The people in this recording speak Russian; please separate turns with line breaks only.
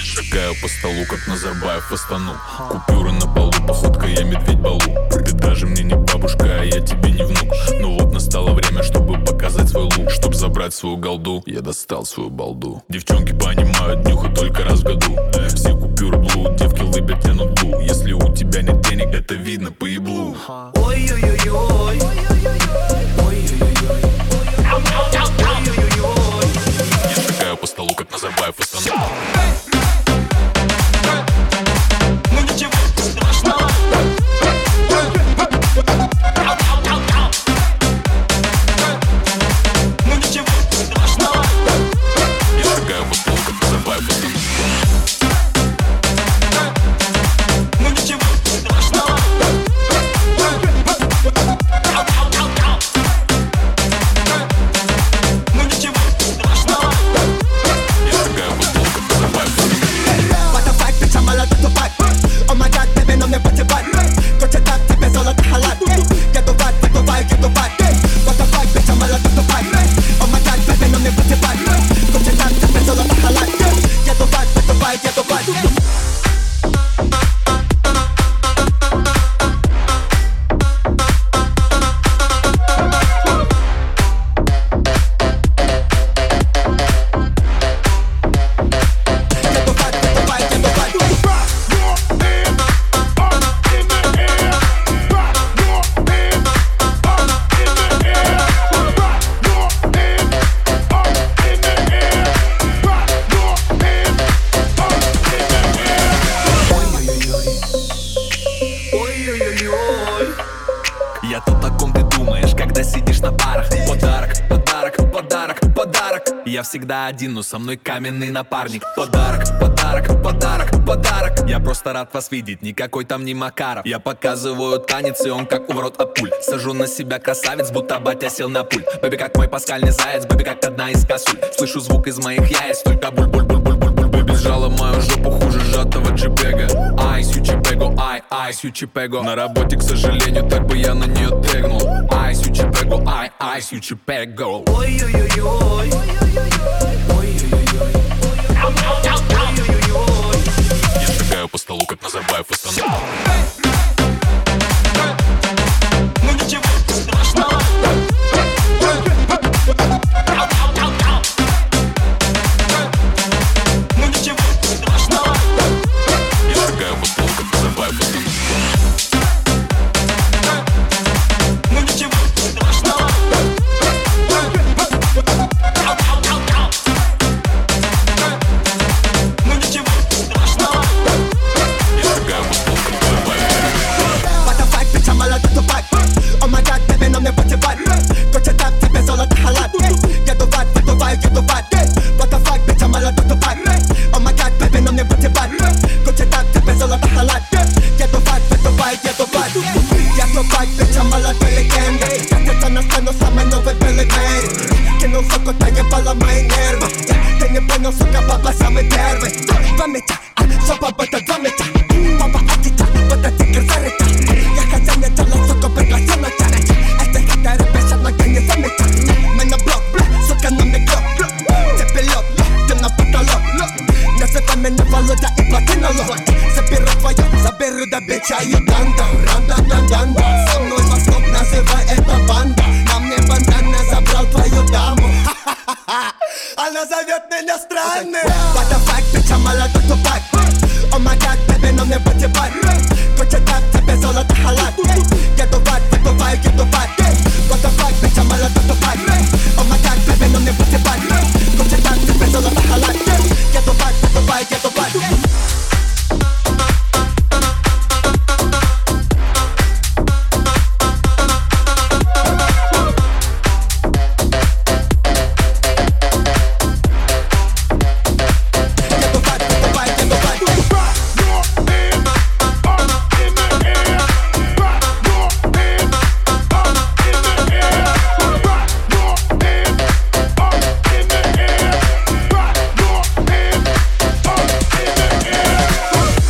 Шагаю по столу, как Назарбаев в Астану. Купюры на полу, походка я медведь балу. Ты даже мне не бабушка, а я тебе не внук. Ну вот настало время, чтобы показать свой лук. Чтоб забрать свою голду, я достал свою балду. Девчонки понимают нюха только раз в году. Все купюры блуд, девки лыбят, тянут блу Если у тебя нет денег, это видно по еблу.
Ой-ой-ой-ой
Я
то, о ком ты думаешь, когда сидишь на парах? Подарок, подарок, подарок, подарок. Я всегда один, но со мной каменный напарник. Подарок, подарок, подарок, подарок. Я просто рад вас видеть, никакой там не Макаров. Я показываю танец, и он как у ворот от пуль. Сажу на себя красавец, будто батя сел на пуль. Бэби как мой паскальный заяц, бэби как одна из косуль. Слышу звук из моих яиц, только буль-буль-буль-буль-буль Бэби сжала мою жопу хуже сжатого джипега ай, ай, сючипего На работе, к сожалению, так бы я на нее тегнул. Ай, сючипего, ай, ай, сючипего
Ой-ой-ой-ой.
Я шагаю по столу, как Назарбаев в Астану Tanya pala
may nerve Tanya pala sa kababa
sa may nerve Vamita, sa babata vamita Papa
atita, bata tikir zarita Yaka tanya tala soko bela tala tarita Esta kitare besa maganya zamita Mena blok, soka na mi glok Tepe lop, temna pata lop Nazywa mnie Waluda i Platynolog Zabieram twoją, zabieram do bycia i danda, randa, danda, me. What the fuck, bitch, I'm a lot to pack. Oh my god, baby, I'm never your back.